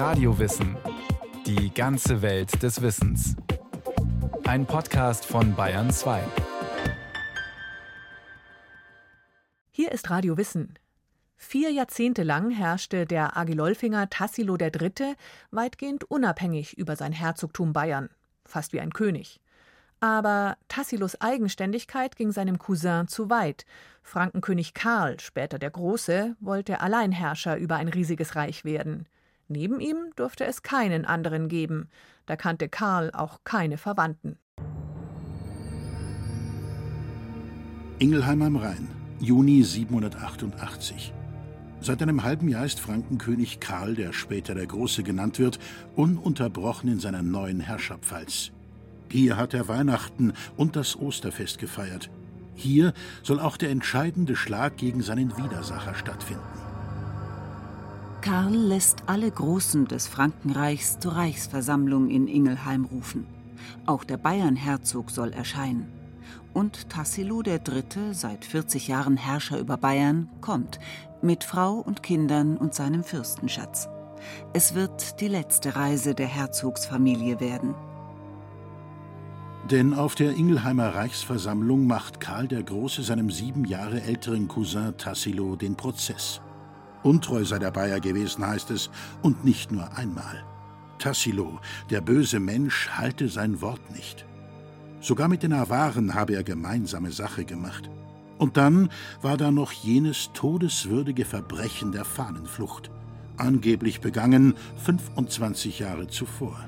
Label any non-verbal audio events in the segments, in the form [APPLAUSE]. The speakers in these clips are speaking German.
Radiowissen. Die ganze Welt des Wissens. Ein Podcast von Bayern 2. Hier ist Radio Wissen. Vier Jahrzehnte lang herrschte der Agilolfinger Tassilo III. weitgehend unabhängig über sein Herzogtum Bayern, fast wie ein König. Aber Tassilos Eigenständigkeit ging seinem Cousin zu weit. Frankenkönig Karl, später der Große, wollte Alleinherrscher über ein riesiges Reich werden. Neben ihm durfte es keinen anderen geben. Da kannte Karl auch keine Verwandten. Ingelheim am Rhein, Juni 788. Seit einem halben Jahr ist Frankenkönig Karl, der später der Große genannt wird, ununterbrochen in seiner neuen Herrscherpfalz. Hier hat er Weihnachten und das Osterfest gefeiert. Hier soll auch der entscheidende Schlag gegen seinen Widersacher stattfinden. Karl lässt alle Großen des Frankenreichs zur Reichsversammlung in Ingelheim rufen. Auch der Bayernherzog soll erscheinen. Und Tassilo III., seit 40 Jahren Herrscher über Bayern, kommt mit Frau und Kindern und seinem Fürstenschatz. Es wird die letzte Reise der Herzogsfamilie werden. Denn auf der Ingelheimer Reichsversammlung macht Karl der Große seinem sieben Jahre älteren Cousin Tassilo den Prozess. Untreu sei der Bayer gewesen, heißt es, und nicht nur einmal. Tassilo, der böse Mensch, halte sein Wort nicht. Sogar mit den Awaren habe er gemeinsame Sache gemacht. Und dann war da noch jenes todeswürdige Verbrechen der Fahnenflucht, angeblich begangen 25 Jahre zuvor.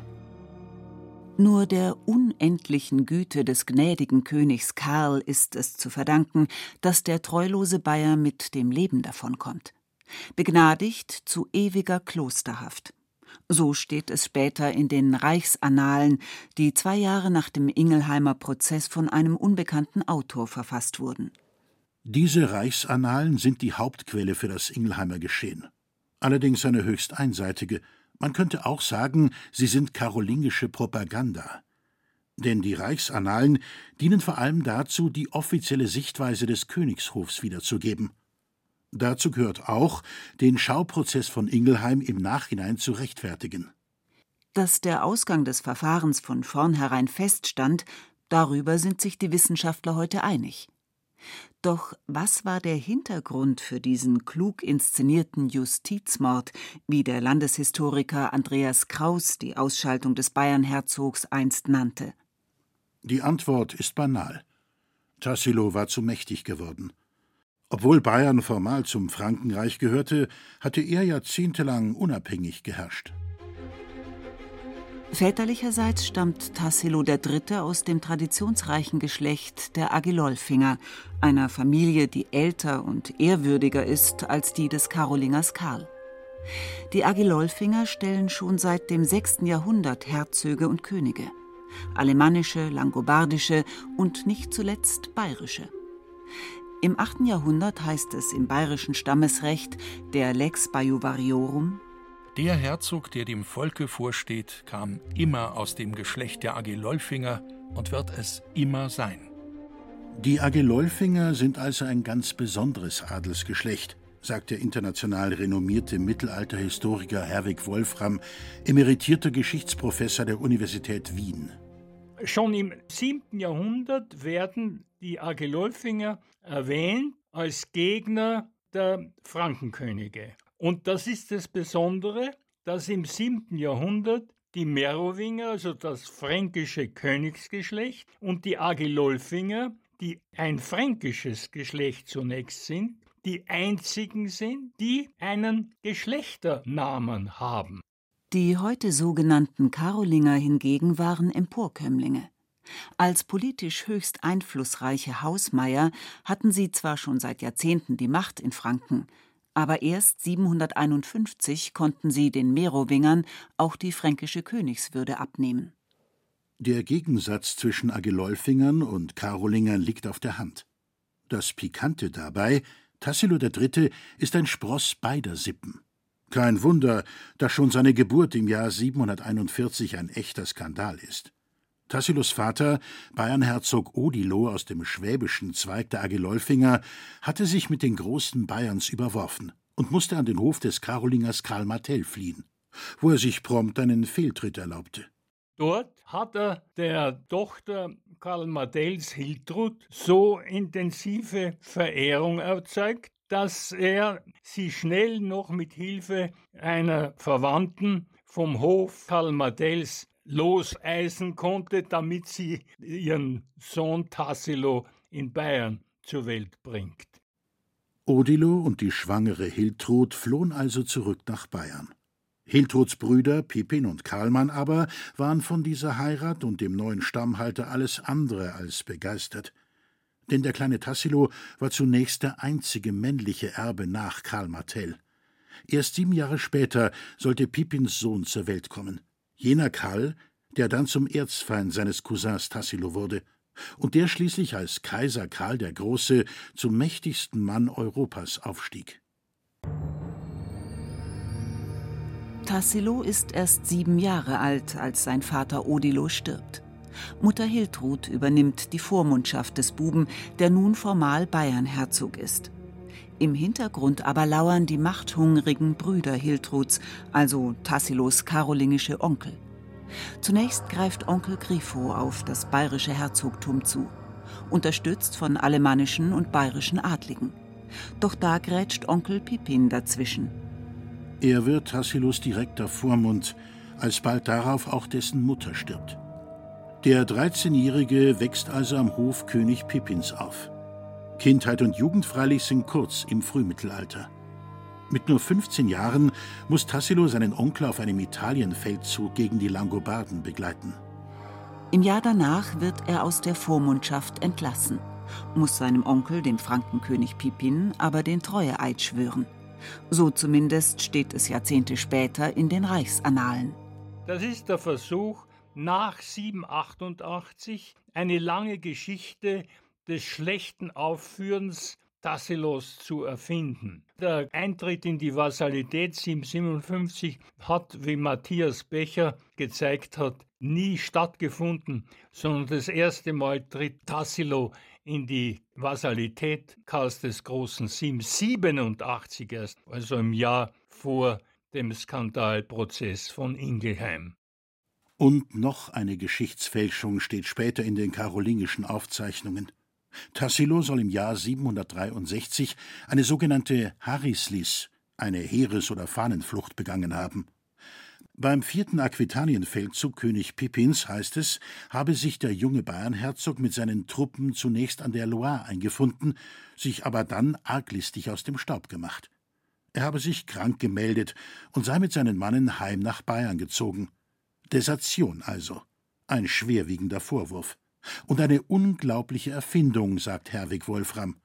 Nur der unendlichen Güte des gnädigen Königs Karl ist es zu verdanken, dass der treulose Bayer mit dem Leben davonkommt. Begnadigt zu ewiger Klosterhaft. So steht es später in den Reichsannalen, die zwei Jahre nach dem Ingelheimer Prozess von einem unbekannten Autor verfasst wurden. Diese Reichsannalen sind die Hauptquelle für das Ingelheimer Geschehen. Allerdings eine höchst einseitige, man könnte auch sagen, sie sind karolingische Propaganda. Denn die Reichsannalen dienen vor allem dazu, die offizielle Sichtweise des Königshofs wiederzugeben. Dazu gehört auch, den Schauprozess von Ingelheim im Nachhinein zu rechtfertigen. Dass der Ausgang des Verfahrens von vornherein feststand, darüber sind sich die Wissenschaftler heute einig. Doch was war der Hintergrund für diesen klug inszenierten Justizmord, wie der Landeshistoriker Andreas Kraus die Ausschaltung des Bayernherzogs einst nannte? Die Antwort ist banal. Tassilo war zu mächtig geworden. Obwohl Bayern formal zum Frankenreich gehörte, hatte er jahrzehntelang unabhängig geherrscht. Väterlicherseits stammt Tassilo III. aus dem traditionsreichen Geschlecht der Agilolfinger, einer Familie, die älter und ehrwürdiger ist als die des Karolingers Karl. Die Agilolfinger stellen schon seit dem 6. Jahrhundert Herzöge und Könige. Alemannische, langobardische und nicht zuletzt bayerische. Im 8. Jahrhundert heißt es im bayerischen Stammesrecht der Lex Bajuvariorum der Herzog, der dem Volke vorsteht, kam immer aus dem Geschlecht der Agilolfinger und wird es immer sein. Die Agilolfinger sind also ein ganz besonderes Adelsgeschlecht, sagt der international renommierte Mittelalterhistoriker Herwig Wolfram, emeritierter Geschichtsprofessor der Universität Wien. Schon im 7. Jahrhundert werden die Agilolfinger erwähnt als Gegner der Frankenkönige. Und das ist das Besondere, dass im 7. Jahrhundert die Merowinger, also das fränkische Königsgeschlecht, und die Agilolfinger, die ein fränkisches Geschlecht zunächst sind, die einzigen sind, die einen Geschlechternamen haben. Die heute sogenannten Karolinger hingegen waren Emporkömmlinge. Als politisch höchst einflussreiche Hausmeier hatten sie zwar schon seit Jahrzehnten die Macht in Franken, aber erst 751 konnten sie den Merowingern auch die fränkische Königswürde abnehmen. Der Gegensatz zwischen Agilolfingern und Karolingern liegt auf der Hand. Das Pikante dabei, Tassilo III. ist ein Spross beider Sippen. Kein Wunder, dass schon seine Geburt im Jahr 741 ein echter Skandal ist. Tassilos Vater, Bayernherzog Odilo aus dem schwäbischen Zweig der Agilolfinger, hatte sich mit den Großen Bayerns überworfen und musste an den Hof des Karolingers Karl Martell fliehen. wo er sich prompt einen Fehltritt erlaubte. Dort hat er der Tochter Karl Martells Hiltrud so intensive Verehrung erzeugt, dass er sie schnell noch mit Hilfe einer Verwandten vom Hof Karl Martells loseisen konnte, damit sie ihren Sohn Tassilo in Bayern zur Welt bringt. Odilo und die schwangere Hiltrud flohen also zurück nach Bayern. Hiltruds Brüder Pippin und Karlmann aber waren von dieser Heirat und dem neuen Stammhalter alles andere als begeistert. Denn der kleine Tassilo war zunächst der einzige männliche Erbe nach Karl Martell. Erst sieben Jahre später sollte Pippins Sohn zur Welt kommen. Jener Karl, der dann zum Erzfeind seines Cousins Tassilo wurde und der schließlich als Kaiser Karl der Große zum mächtigsten Mann Europas aufstieg. Tassilo ist erst sieben Jahre alt, als sein Vater Odilo stirbt. Mutter Hiltrud übernimmt die Vormundschaft des Buben, der nun formal Bayernherzog ist. Im Hintergrund aber lauern die machthungrigen Brüder Hiltruds, also Tassilos karolingische Onkel. Zunächst greift Onkel Grifo auf das bayerische Herzogtum zu, unterstützt von alemannischen und bayerischen Adligen. Doch da grätscht Onkel Pippin dazwischen. Er wird Tassilos direkter Vormund, als bald darauf auch dessen Mutter stirbt. Der 13-Jährige wächst also am Hof König Pippins auf. Kindheit und Jugend freilich sind kurz im Frühmittelalter. Mit nur 15 Jahren muss Tassilo seinen Onkel auf einem Italienfeldzug gegen die Langobarden begleiten. Im Jahr danach wird er aus der Vormundschaft entlassen, muss seinem Onkel, dem Frankenkönig Pippin, aber den Treueeid schwören. So zumindest steht es Jahrzehnte später in den Reichsannalen. Das ist der Versuch, nach 788 eine lange Geschichte des schlechten Aufführens Tassilos zu erfinden. Der Eintritt in die Vasalität 757 hat, wie Matthias Becher gezeigt hat, nie stattgefunden, sondern das erste Mal tritt Tassilo in die Vasalität Karls des Großen 787 erst, also im Jahr vor dem Skandalprozess von Ingelheim. Und noch eine Geschichtsfälschung steht später in den karolingischen Aufzeichnungen. Tassilo soll im Jahr 763 eine sogenannte Harislis, eine Heeres- oder Fahnenflucht begangen haben. Beim vierten Aquitanienfeldzug König Pippins heißt es, habe sich der junge Bayernherzog mit seinen Truppen zunächst an der Loire eingefunden, sich aber dann arglistig aus dem Staub gemacht. Er habe sich krank gemeldet und sei mit seinen Mannen heim nach Bayern gezogen. Desertion also. Ein schwerwiegender Vorwurf. Und eine unglaubliche Erfindung, sagt Herwig Wolfram.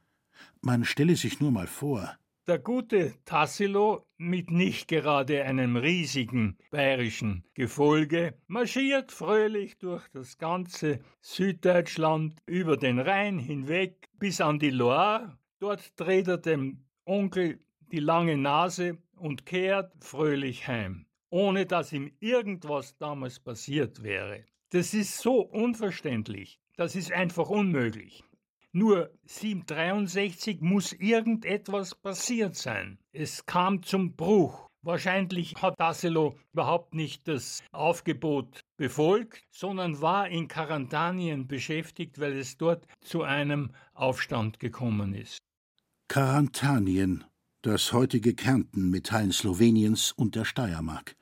Man stelle sich nur mal vor, der gute Tassilo mit nicht gerade einem riesigen bayerischen Gefolge marschiert fröhlich durch das ganze Süddeutschland über den Rhein hinweg bis an die Loire. Dort dreht er dem Onkel die lange Nase und kehrt fröhlich heim, ohne dass ihm irgendwas damals passiert wäre. Das ist so unverständlich. Das ist einfach unmöglich. Nur 763 muss irgendetwas passiert sein. Es kam zum Bruch. Wahrscheinlich hat Tassilo überhaupt nicht das Aufgebot befolgt, sondern war in Karantanien beschäftigt, weil es dort zu einem Aufstand gekommen ist. Karantanien, das heutige Kärnten mit Teilen Sloweniens und der Steiermark.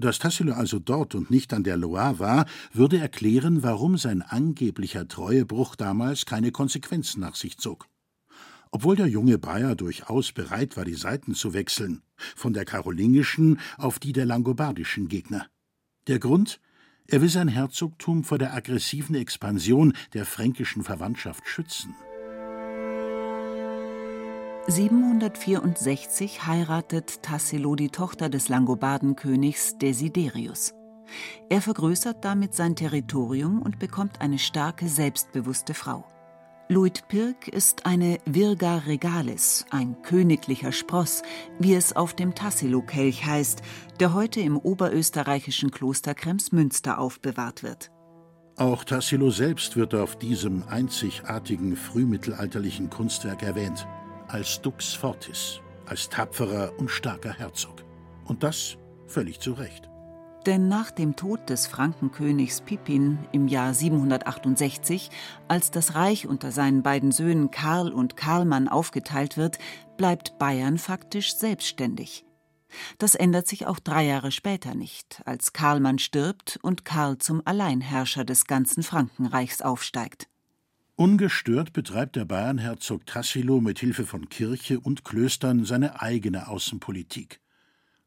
Dass Tassilo also dort und nicht an der Loire war, würde erklären, warum sein angeblicher Treuebruch damals keine Konsequenzen nach sich zog. Obwohl der junge Bayer durchaus bereit war, die Seiten zu wechseln, von der karolingischen auf die der langobardischen Gegner. Der Grund? Er will sein Herzogtum vor der aggressiven Expansion der fränkischen Verwandtschaft schützen. 764 heiratet Tassilo die Tochter des Langobardenkönigs Desiderius. Er vergrößert damit sein Territorium und bekommt eine starke, selbstbewusste Frau. Luitpirk ist eine Virga regalis, ein königlicher Spross, wie es auf dem Tassilo-Kelch heißt, der heute im oberösterreichischen Kloster Kremsmünster aufbewahrt wird. Auch Tassilo selbst wird auf diesem einzigartigen frühmittelalterlichen Kunstwerk erwähnt als Dux Fortis, als tapferer und starker Herzog. Und das Völlig zu Recht. Denn nach dem Tod des Frankenkönigs Pippin im Jahr 768, als das Reich unter seinen beiden Söhnen Karl und Karlmann aufgeteilt wird, bleibt Bayern faktisch selbstständig. Das ändert sich auch drei Jahre später nicht, als Karlmann stirbt und Karl zum Alleinherrscher des ganzen Frankenreichs aufsteigt. Ungestört betreibt der Bayernherzog Tassilo mit Hilfe von Kirche und Klöstern seine eigene Außenpolitik.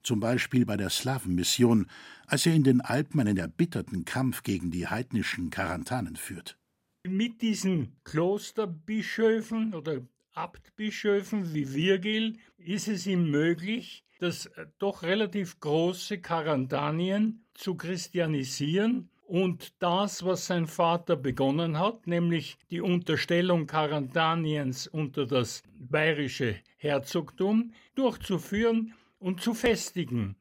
Zum Beispiel bei der Slawenmission, als er in den Alpen einen erbitterten Kampf gegen die heidnischen Karantanen führt. Mit diesen Klosterbischöfen oder Abtbischöfen wie Virgil ist es ihm möglich, das äh, doch relativ große Karantanien zu christianisieren und das, was sein Vater begonnen hat, nämlich die Unterstellung Karantaniens unter das bayerische Herzogtum, durchzuführen und zu festigen.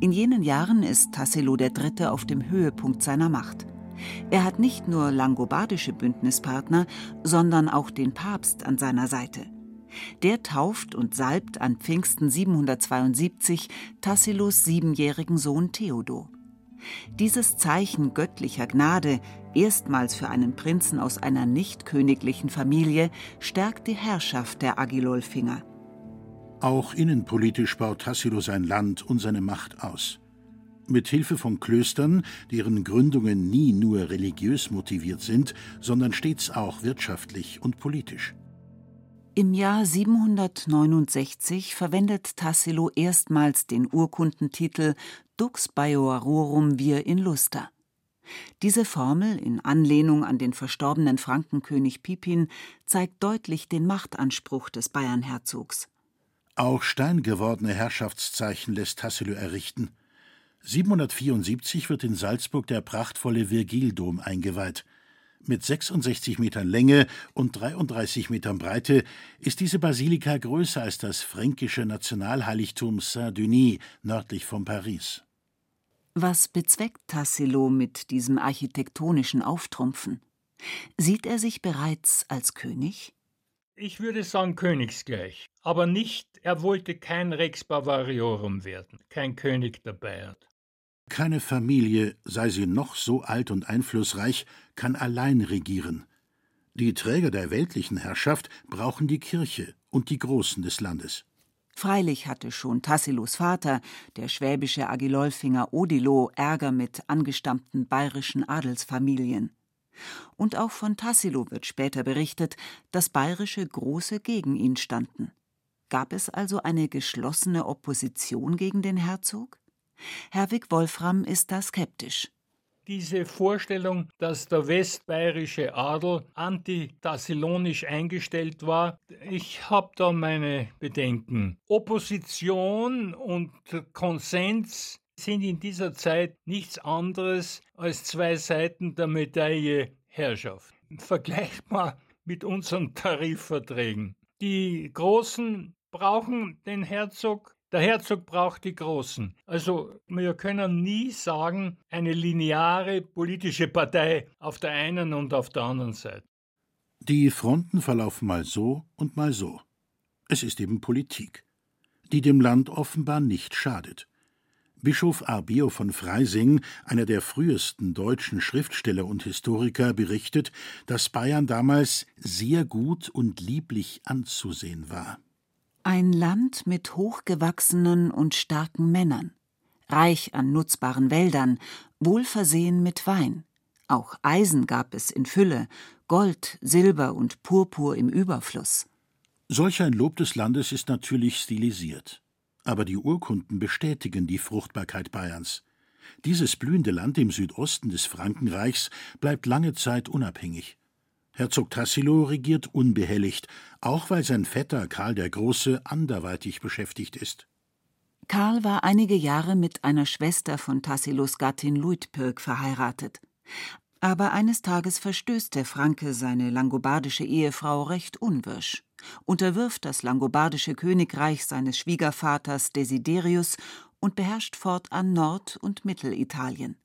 In jenen Jahren ist Tassilo III. auf dem Höhepunkt seiner Macht. Er hat nicht nur langobardische Bündnispartner, sondern auch den Papst an seiner Seite. Der tauft und salbt an Pfingsten 772 Tassilos siebenjährigen Sohn Theodor. Dieses Zeichen göttlicher Gnade, erstmals für einen Prinzen aus einer nicht königlichen Familie, stärkt die Herrschaft der Agilolfinger. Auch innenpolitisch baut Tassilo sein Land und seine Macht aus. Mit Hilfe von Klöstern, deren Gründungen nie nur religiös motiviert sind, sondern stets auch wirtschaftlich und politisch. Im Jahr 769 verwendet Tassilo erstmals den Urkundentitel Dux Baioarorum vir in Luster. Diese Formel, in Anlehnung an den verstorbenen Frankenkönig Pipin, zeigt deutlich den Machtanspruch des Bayernherzogs. Auch steingewordene Herrschaftszeichen lässt Tassilo errichten. 774 wird in Salzburg der prachtvolle Virgildom eingeweiht. Mit 66 Metern Länge und 33 Metern Breite ist diese Basilika größer als das fränkische Nationalheiligtum Saint-Denis nördlich von Paris. Was bezweckt Tassilo mit diesem architektonischen Auftrumpfen? Sieht er sich bereits als König? Ich würde sagen königsgleich, aber nicht, er wollte kein Rex Bavariorum werden, kein König der Bayern. Keine Familie, sei sie noch so alt und einflussreich, kann allein regieren. Die Träger der weltlichen Herrschaft brauchen die Kirche und die Großen des Landes. Freilich hatte schon Tassilos Vater, der schwäbische Agilolfinger Odilo, Ärger mit angestammten bayerischen Adelsfamilien. Und auch von Tassilo wird später berichtet, dass bayerische Große gegen ihn standen. Gab es also eine geschlossene Opposition gegen den Herzog? Herwig Wolfram ist da skeptisch. Diese Vorstellung, dass der westbayerische Adel antitassilonisch eingestellt war, ich habe da meine Bedenken. Opposition und Konsens sind in dieser Zeit nichts anderes als zwei Seiten der Medaille Herrschaft. Vergleicht mal mit unseren Tarifverträgen. Die Großen brauchen den Herzog der Herzog braucht die Großen. Also wir können nie sagen, eine lineare politische Partei auf der einen und auf der anderen Seite. Die Fronten verlaufen mal so und mal so. Es ist eben Politik, die dem Land offenbar nicht schadet. Bischof Arbio von Freising, einer der frühesten deutschen Schriftsteller und Historiker, berichtet, dass Bayern damals sehr gut und lieblich anzusehen war. Ein Land mit hochgewachsenen und starken Männern, reich an nutzbaren Wäldern, wohl versehen mit Wein. Auch Eisen gab es in Fülle, Gold, Silber und Purpur im Überfluss. Solch ein Lob des Landes ist natürlich stilisiert. Aber die Urkunden bestätigen die Fruchtbarkeit Bayerns. Dieses blühende Land im Südosten des Frankenreichs bleibt lange Zeit unabhängig. Herzog Tassilo regiert unbehelligt, auch weil sein Vetter Karl der Große anderweitig beschäftigt ist. Karl war einige Jahre mit einer Schwester von Tassilos Gattin Luitpirk verheiratet. Aber eines Tages verstößt der Franke seine langobardische Ehefrau recht unwirsch, unterwirft das langobardische Königreich seines Schwiegervaters Desiderius und beherrscht fortan Nord- und Mittelitalien.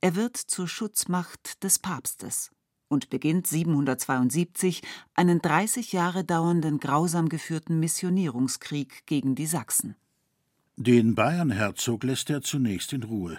Er wird zur Schutzmacht des Papstes. Und beginnt 772 einen 30 Jahre dauernden grausam geführten Missionierungskrieg gegen die Sachsen. Den Bayernherzog lässt er zunächst in Ruhe.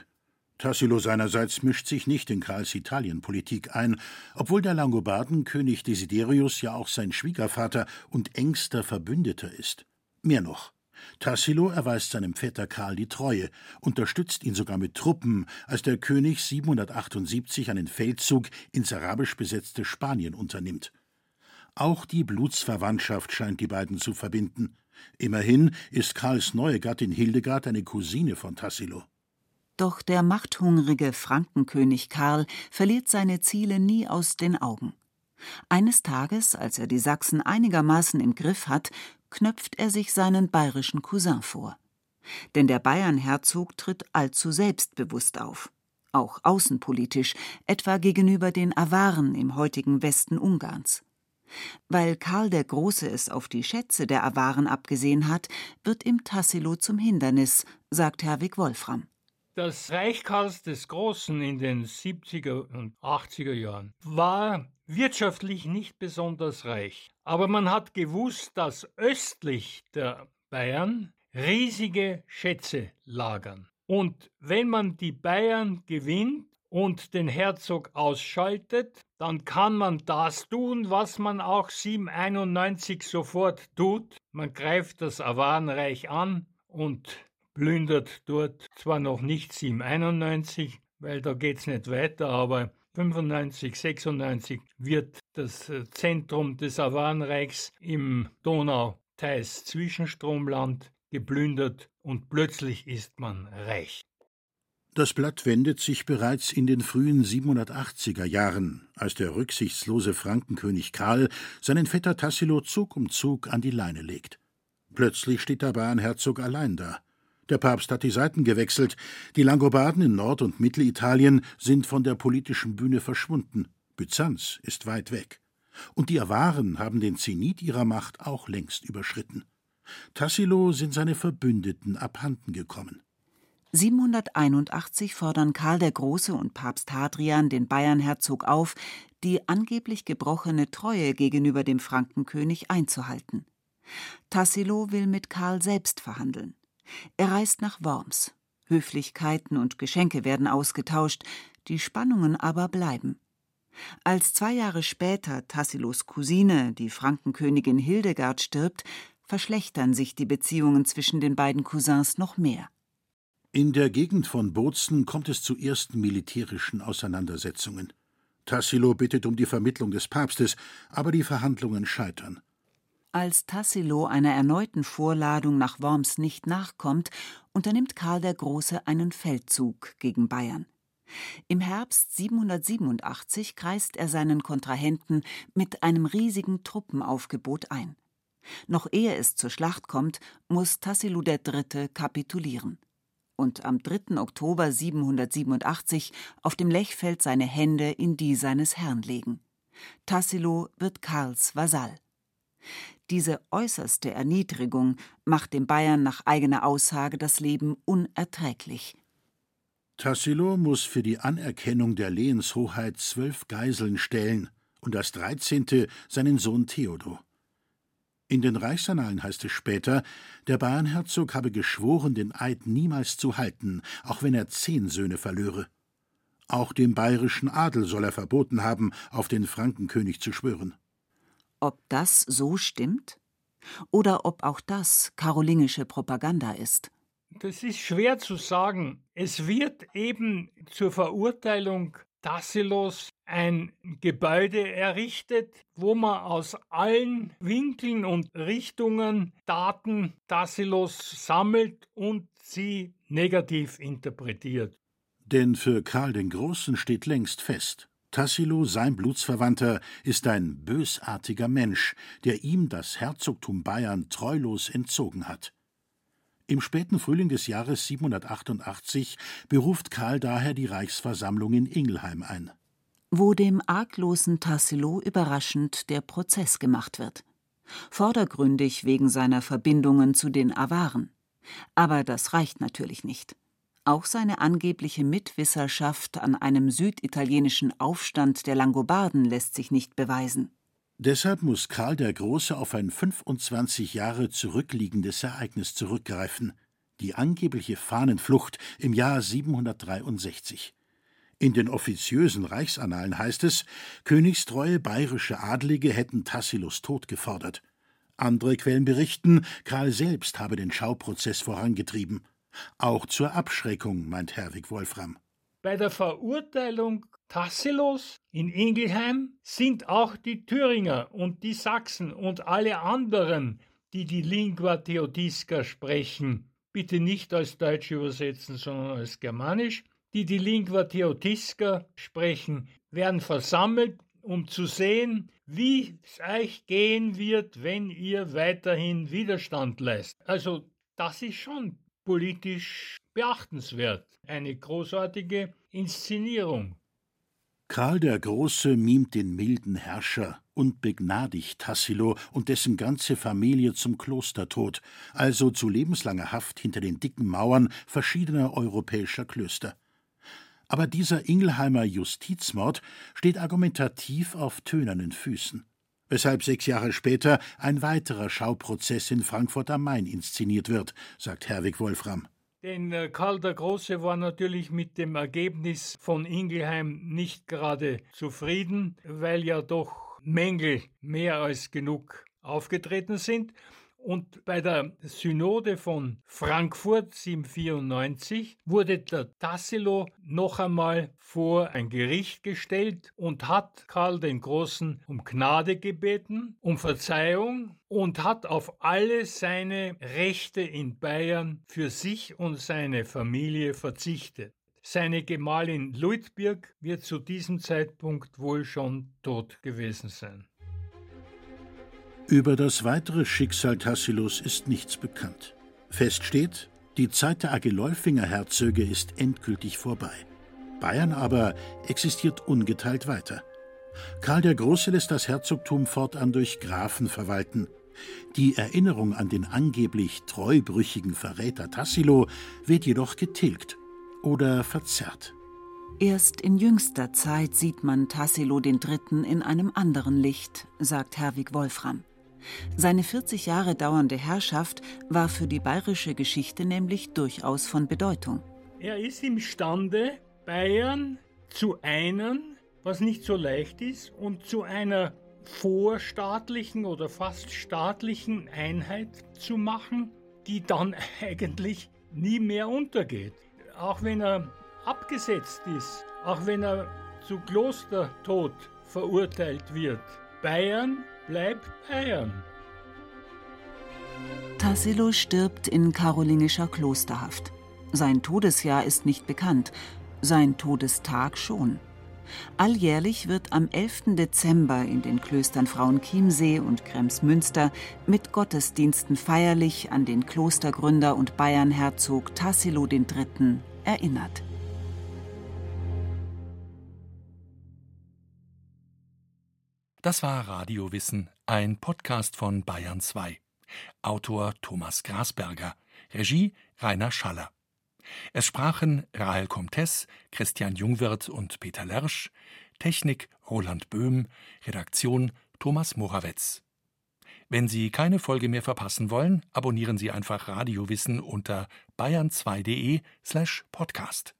Tassilo seinerseits mischt sich nicht in Karls Italienpolitik ein, obwohl der Langobardenkönig Desiderius ja auch sein Schwiegervater und engster Verbündeter ist. Mehr noch. Tassilo erweist seinem Vetter Karl die Treue, unterstützt ihn sogar mit Truppen, als der König 778 einen Feldzug ins arabisch besetzte Spanien unternimmt. Auch die Blutsverwandtschaft scheint die beiden zu verbinden. Immerhin ist Karls neue Gattin Hildegard eine Cousine von Tassilo. Doch der machthungrige Frankenkönig Karl verliert seine Ziele nie aus den Augen. Eines Tages, als er die Sachsen einigermaßen im Griff hat, knöpft er sich seinen bayerischen Cousin vor. Denn der Bayernherzog tritt allzu selbstbewusst auf, auch außenpolitisch, etwa gegenüber den Awaren im heutigen Westen Ungarns. Weil Karl der Große es auf die Schätze der Awaren abgesehen hat, wird ihm Tassilo zum Hindernis, sagt Herwig Wolfram. Das Reich Karls des Großen in den 70er und 80er Jahren war wirtschaftlich nicht besonders reich. Aber man hat gewusst, dass östlich der Bayern riesige Schätze lagern. Und wenn man die Bayern gewinnt und den Herzog ausschaltet, dann kann man das tun, was man auch 791 sofort tut. Man greift das Awarenreich an und plündert dort zwar noch nicht 791, weil da geht es nicht weiter, aber 95, 96 wird das äh, Zentrum des Awarenreichs im Donau-Theiß-Zwischenstromland geplündert und plötzlich ist man reich. Das Blatt wendet sich bereits in den frühen 780er Jahren, als der rücksichtslose Frankenkönig Karl seinen Vetter Tassilo Zug um Zug an die Leine legt. Plötzlich steht der Bayernherzog allein da. Der Papst hat die Seiten gewechselt. Die Langobarden in Nord- und Mittelitalien sind von der politischen Bühne verschwunden. Byzanz ist weit weg. Und die Awaren haben den Zenit ihrer Macht auch längst überschritten. Tassilo sind seine Verbündeten abhanden gekommen. 781 fordern Karl der Große und Papst Hadrian den Bayernherzog auf, die angeblich gebrochene Treue gegenüber dem Frankenkönig einzuhalten. Tassilo will mit Karl selbst verhandeln. Er reist nach Worms. Höflichkeiten und Geschenke werden ausgetauscht, die Spannungen aber bleiben. Als zwei Jahre später Tassilos Cousine, die Frankenkönigin Hildegard, stirbt, verschlechtern sich die Beziehungen zwischen den beiden Cousins noch mehr. In der Gegend von Bozen kommt es zu ersten militärischen Auseinandersetzungen. Tassilo bittet um die Vermittlung des Papstes, aber die Verhandlungen scheitern. Als Tassilo einer erneuten Vorladung nach Worms nicht nachkommt, unternimmt Karl der Große einen Feldzug gegen Bayern. Im Herbst 787 kreist er seinen Kontrahenten mit einem riesigen Truppenaufgebot ein. Noch ehe es zur Schlacht kommt, muss Tassilo III. kapitulieren und am 3. Oktober 787 auf dem Lechfeld seine Hände in die seines Herrn legen. Tassilo wird Karls Vasall. Diese äußerste Erniedrigung macht dem Bayern nach eigener Aussage das Leben unerträglich. Tassilo muss für die Anerkennung der Lehenshoheit zwölf Geiseln stellen und das dreizehnte seinen Sohn Theodor. In den Reichsannalen heißt es später, der Bayernherzog habe geschworen, den Eid niemals zu halten, auch wenn er zehn Söhne verlöre. Auch dem bayerischen Adel soll er verboten haben, auf den Frankenkönig zu schwören. Ob das so stimmt? Oder ob auch das karolingische Propaganda ist? Das ist schwer zu sagen. Es wird eben zur Verurteilung Tassilos ein Gebäude errichtet, wo man aus allen Winkeln und Richtungen Daten Tassilos sammelt und sie negativ interpretiert. Denn für Karl den Großen steht längst fest, Tassilo, sein Blutsverwandter, ist ein bösartiger Mensch, der ihm das Herzogtum Bayern treulos entzogen hat. Im späten Frühling des Jahres 788 beruft Karl daher die Reichsversammlung in Ingelheim ein. Wo dem arglosen Tassilo überraschend der Prozess gemacht wird. Vordergründig wegen seiner Verbindungen zu den Awaren. Aber das reicht natürlich nicht. Auch seine angebliche Mitwisserschaft an einem süditalienischen Aufstand der Langobarden lässt sich nicht beweisen. Deshalb muss Karl der Große auf ein 25 Jahre zurückliegendes Ereignis zurückgreifen, die angebliche Fahnenflucht im Jahr 763. In den offiziösen Reichsannalen heißt es, königstreue bayerische Adlige hätten Tassilos Tod gefordert. Andere Quellen berichten, Karl selbst habe den Schauprozess vorangetrieben. Auch zur Abschreckung, meint Herwig Wolfram. Bei der Verurteilung Tassilos in Ingelheim sind auch die Thüringer und die Sachsen und alle anderen, die die Lingua Theodisca sprechen, bitte nicht als Deutsch übersetzen, sondern als Germanisch, die die Lingua Theodisca sprechen, werden versammelt, um zu sehen, wie es euch gehen wird, wenn ihr weiterhin Widerstand leistet. Also das ist schon politisch beachtenswert. Eine großartige Inszenierung. Karl der Große mimt den milden Herrscher und begnadigt Tassilo und dessen ganze Familie zum Klostertod, also zu lebenslanger Haft hinter den dicken Mauern verschiedener europäischer Klöster. Aber dieser Ingelheimer Justizmord steht argumentativ auf tönernen Füßen weshalb sechs Jahre später ein weiterer Schauprozess in Frankfurt am Main inszeniert wird, sagt Herwig Wolfram. Denn äh, Karl der Große war natürlich mit dem Ergebnis von Ingelheim nicht gerade zufrieden, weil ja doch Mängel mehr als genug aufgetreten sind. Und bei der Synode von Frankfurt 794 wurde der Tassilo noch einmal vor ein Gericht gestellt und hat Karl den Großen um Gnade gebeten, um Verzeihung und hat auf alle seine Rechte in Bayern für sich und seine Familie verzichtet. Seine Gemahlin Luitbirg wird zu diesem Zeitpunkt wohl schon tot gewesen sein. Über das weitere Schicksal Tassilos ist nichts bekannt. Fest steht, die Zeit der Agilolfinger Herzöge ist endgültig vorbei. Bayern aber existiert ungeteilt weiter. Karl der Große lässt das Herzogtum fortan durch Grafen verwalten. Die Erinnerung an den angeblich treubrüchigen Verräter Tassilo wird jedoch getilgt oder verzerrt. Erst in jüngster Zeit sieht man Tassilo III. in einem anderen Licht, sagt Herwig Wolfram. Seine 40 Jahre dauernde Herrschaft war für die bayerische Geschichte nämlich durchaus von Bedeutung. Er ist imstande, Bayern zu einen, was nicht so leicht ist, und zu einer vorstaatlichen oder fast staatlichen Einheit zu machen, die dann [LAUGHS] eigentlich nie mehr untergeht. Auch wenn er abgesetzt ist, auch wenn er zu Klostertod verurteilt wird. Bayern bleibt Bayern. Tassilo stirbt in karolingischer Klosterhaft. Sein Todesjahr ist nicht bekannt, sein Todestag schon. Alljährlich wird am 11. Dezember in den Klöstern Frauenchiemsee und Kremsmünster mit Gottesdiensten feierlich an den Klostergründer und Bayernherzog Tassilo III. erinnert. Das war Radiowissen, ein Podcast von Bayern 2. Autor Thomas Grasberger, Regie Rainer Schaller. Es sprachen Rahel Comtes, Christian Jungwirth und Peter Lersch, Technik Roland Böhm, Redaktion Thomas Morawetz. Wenn Sie keine Folge mehr verpassen wollen, abonnieren Sie einfach Radiowissen unter bayern2.de slash podcast.